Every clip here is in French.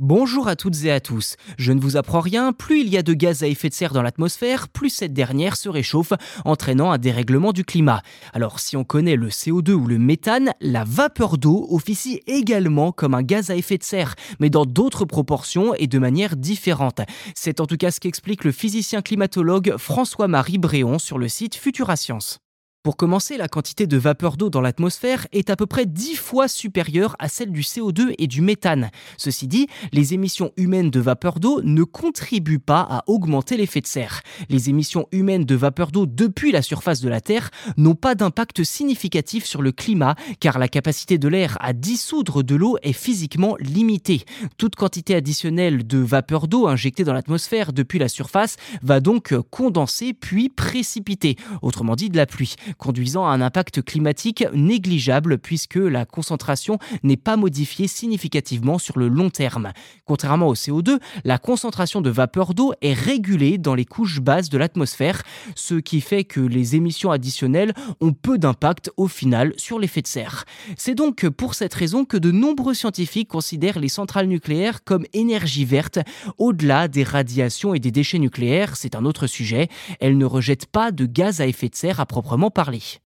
Bonjour à toutes et à tous. Je ne vous apprends rien, plus il y a de gaz à effet de serre dans l'atmosphère, plus cette dernière se réchauffe, entraînant un dérèglement du climat. Alors si on connaît le CO2 ou le méthane, la vapeur d'eau officie également comme un gaz à effet de serre, mais dans d'autres proportions et de manière différente. C'est en tout cas ce qu'explique le physicien climatologue François-Marie Bréon sur le site Futura Science. Pour commencer, la quantité de vapeur d'eau dans l'atmosphère est à peu près 10 fois supérieure à celle du CO2 et du méthane. Ceci dit, les émissions humaines de vapeur d'eau ne contribuent pas à augmenter l'effet de serre. Les émissions humaines de vapeur d'eau depuis la surface de la Terre n'ont pas d'impact significatif sur le climat car la capacité de l'air à dissoudre de l'eau est physiquement limitée. Toute quantité additionnelle de vapeur d'eau injectée dans l'atmosphère depuis la surface va donc condenser puis précipiter, autrement dit de la pluie conduisant à un impact climatique négligeable puisque la concentration n'est pas modifiée significativement sur le long terme. Contrairement au CO2, la concentration de vapeur d'eau est régulée dans les couches basses de l'atmosphère, ce qui fait que les émissions additionnelles ont peu d'impact au final sur l'effet de serre. C'est donc pour cette raison que de nombreux scientifiques considèrent les centrales nucléaires comme énergie verte au-delà des radiations et des déchets nucléaires, c'est un autre sujet. Elles ne rejettent pas de gaz à effet de serre à proprement parler parler.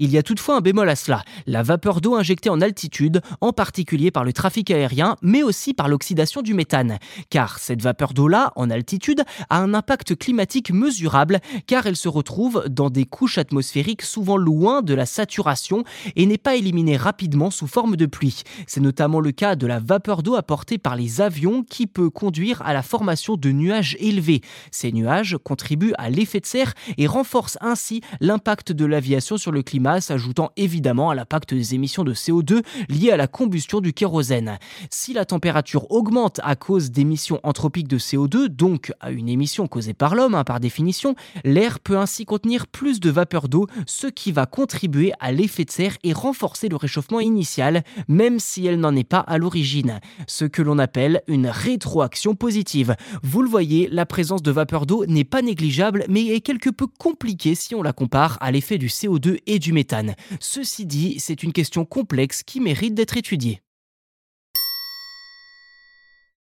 Il y a toutefois un bémol à cela, la vapeur d'eau injectée en altitude, en particulier par le trafic aérien, mais aussi par l'oxydation du méthane. Car cette vapeur d'eau-là, en altitude, a un impact climatique mesurable, car elle se retrouve dans des couches atmosphériques souvent loin de la saturation et n'est pas éliminée rapidement sous forme de pluie. C'est notamment le cas de la vapeur d'eau apportée par les avions qui peut conduire à la formation de nuages élevés. Ces nuages contribuent à l'effet de serre et renforcent ainsi l'impact de l'aviation sur le climat s'ajoutant évidemment à l'impact des émissions de CO2 liées à la combustion du kérosène. Si la température augmente à cause d'émissions anthropiques de CO2, donc à une émission causée par l'homme hein, par définition, l'air peut ainsi contenir plus de vapeur d'eau, ce qui va contribuer à l'effet de serre et renforcer le réchauffement initial, même si elle n'en est pas à l'origine. Ce que l'on appelle une rétroaction positive. Vous le voyez, la présence de vapeur d'eau n'est pas négligeable, mais est quelque peu compliquée si on la compare à l'effet du CO2 et du Ceci dit, c'est une question complexe qui mérite d'être étudiée.